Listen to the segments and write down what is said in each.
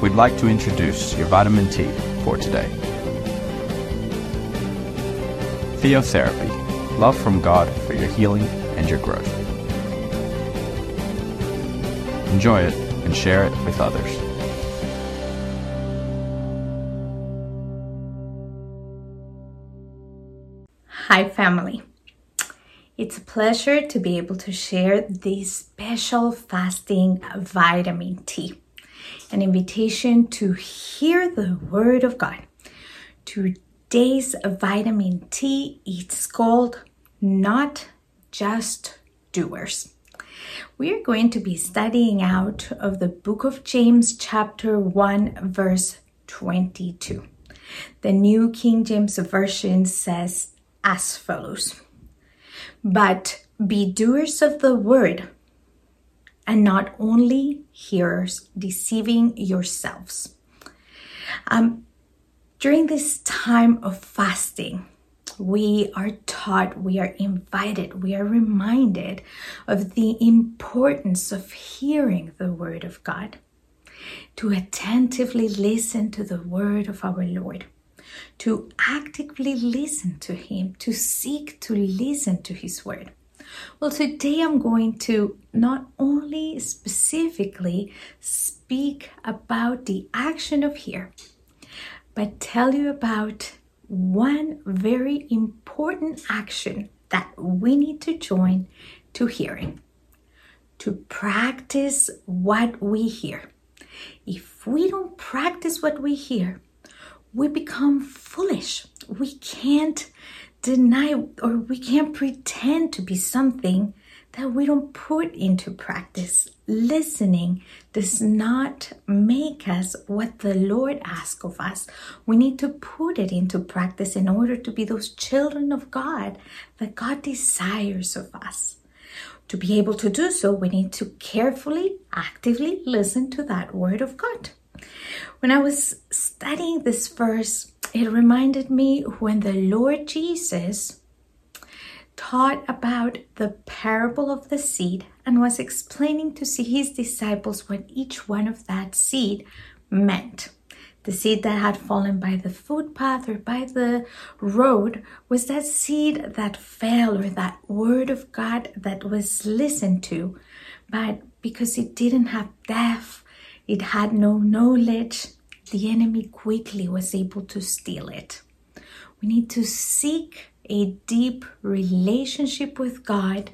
we'd like to introduce your vitamin T for today. Theotherapy love from God for your healing and your growth. Enjoy it and share it with others. Hi, family. It's a pleasure to be able to share this special fasting vitamin T, an invitation to hear the Word of God. Today's vitamin T it's called Not Just Doers. We are going to be studying out of the book of James, chapter 1, verse 22. The New King James Version says as follows But be doers of the word, and not only hearers, deceiving yourselves. Um, during this time of fasting, we are taught, we are invited, we are reminded of the importance of hearing the Word of God, to attentively listen to the Word of our Lord, to actively listen to Him, to seek to listen to His Word. Well, today I'm going to not only specifically speak about the action of hear, but tell you about one very important action that we need to join to hearing to practice what we hear. If we don't practice what we hear, we become foolish. We can't deny or we can't pretend to be something that we don't put into practice. Listening does not make us what the Lord asks of us. We need to put it into practice in order to be those children of God that God desires of us. To be able to do so, we need to carefully, actively listen to that word of God. When I was studying this verse, it reminded me when the Lord Jesus taught about the parable of the seed and was explaining to see his disciples what each one of that seed meant. The seed that had fallen by the footpath or by the road was that seed that fell or that word of God that was listened to, but because it didn't have depth, it had no knowledge, the enemy quickly was able to steal it. We need to seek a deep relationship with God,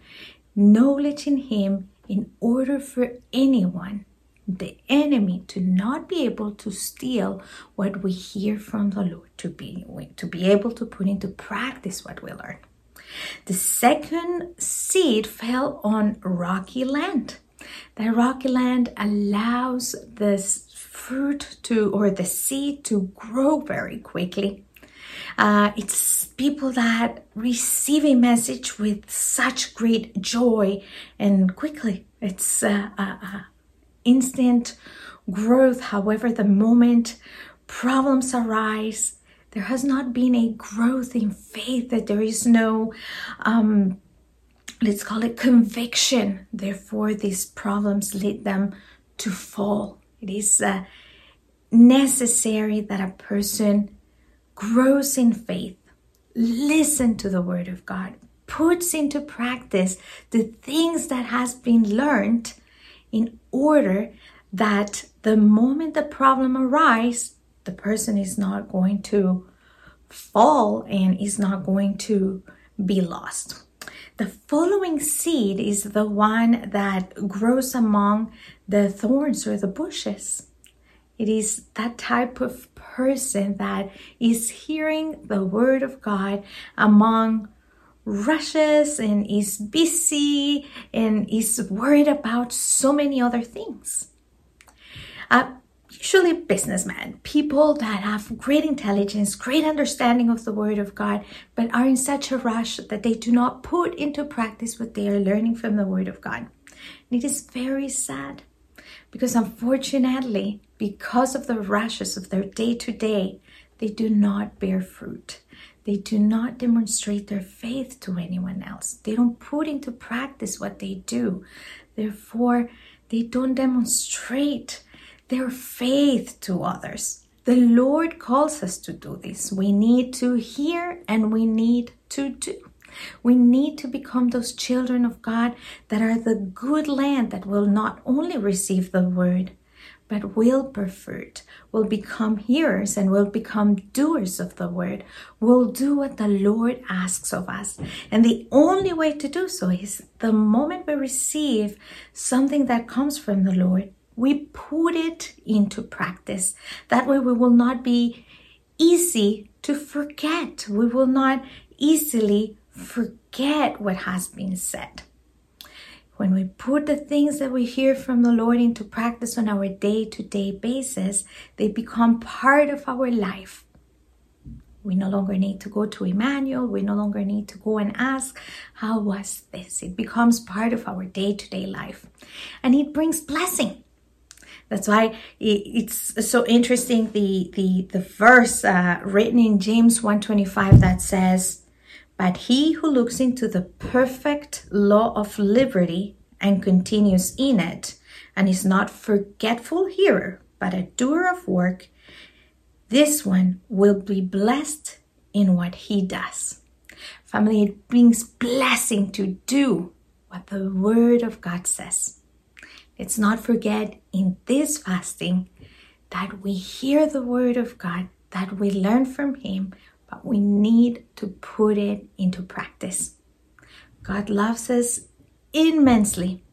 knowledge in Him, in order for anyone, the enemy, to not be able to steal what we hear from the Lord, to be, to be able to put into practice what we learn. The second seed fell on rocky land. The rocky land allows this fruit to or the seed to grow very quickly. Uh, it's people that receive a message with such great joy and quickly. It's uh, uh, uh, instant growth. However, the moment problems arise, there has not been a growth in faith, that there is no, um, let's call it conviction. Therefore, these problems lead them to fall. It is uh, necessary that a person grows in faith, listen to the word of God, puts into practice the things that has been learned in order that the moment the problem arises, the person is not going to fall and is not going to be lost. The following seed is the one that grows among the thorns or the bushes. It is that type of person that is hearing the word of God among rushes and is busy and is worried about so many other things. Uh, usually businessmen, people that have great intelligence, great understanding of the Word of God, but are in such a rush that they do not put into practice what they are learning from the Word of God. And it is very sad because unfortunately, because of the rushes of their day to day, they do not bear fruit. They do not demonstrate their faith to anyone else. They don't put into practice what they do. Therefore, they don't demonstrate their faith to others. The Lord calls us to do this. We need to hear and we need to do. We need to become those children of God that are the good land that will not only receive the word, but will pervert, will become hearers and will become doers of the word, will do what the Lord asks of us. And the only way to do so is the moment we receive something that comes from the Lord, we put it into practice. That way we will not be easy to forget. We will not easily forget what has been said. When we put the things that we hear from the Lord into practice on our day to day basis, they become part of our life. We no longer need to go to Emmanuel. We no longer need to go and ask, How was this? It becomes part of our day to day life. And it brings blessing. That's why it's so interesting the, the, the verse uh, written in James 125 that says, but he who looks into the perfect law of liberty and continues in it, and is not forgetful hearer, but a doer of work, this one will be blessed in what he does. Family, it brings blessing to do what the Word of God says. Let's not forget in this fasting that we hear the Word of God, that we learn from Him, but we need to put it into practice. God loves us immensely,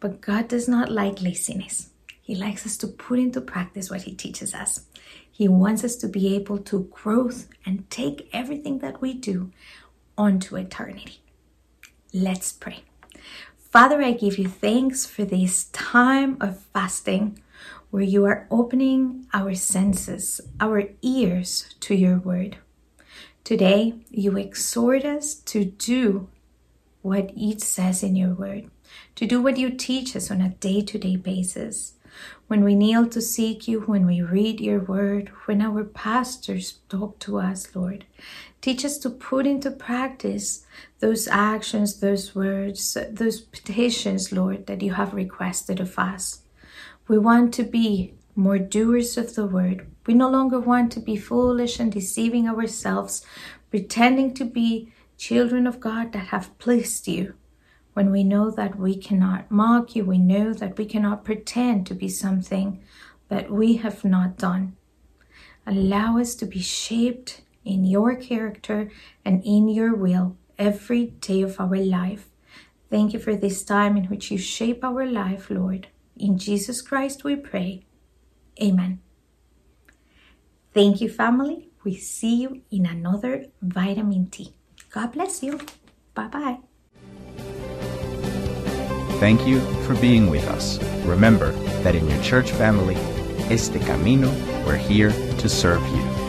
but God does not like laziness. He likes us to put into practice what He teaches us. He wants us to be able to grow and take everything that we do onto eternity. Let's pray. Father, I give you thanks for this time of fasting where you are opening our senses, our ears to your word. Today, you exhort us to do what it says in your word, to do what you teach us on a day to day basis. When we kneel to seek you, when we read your word, when our pastors talk to us, Lord, teach us to put into practice those actions, those words, those petitions, Lord, that you have requested of us. We want to be more doers of the word. We no longer want to be foolish and deceiving ourselves, pretending to be children of God that have pleased you. When we know that we cannot mock you, we know that we cannot pretend to be something that we have not done. Allow us to be shaped in your character and in your will every day of our life. Thank you for this time in which you shape our life, Lord. In Jesus Christ we pray. Amen. Thank you, family. We see you in another vitamin T. God bless you. Bye bye. Thank you for being with us. Remember that in your church family, Este Camino, we're here to serve you.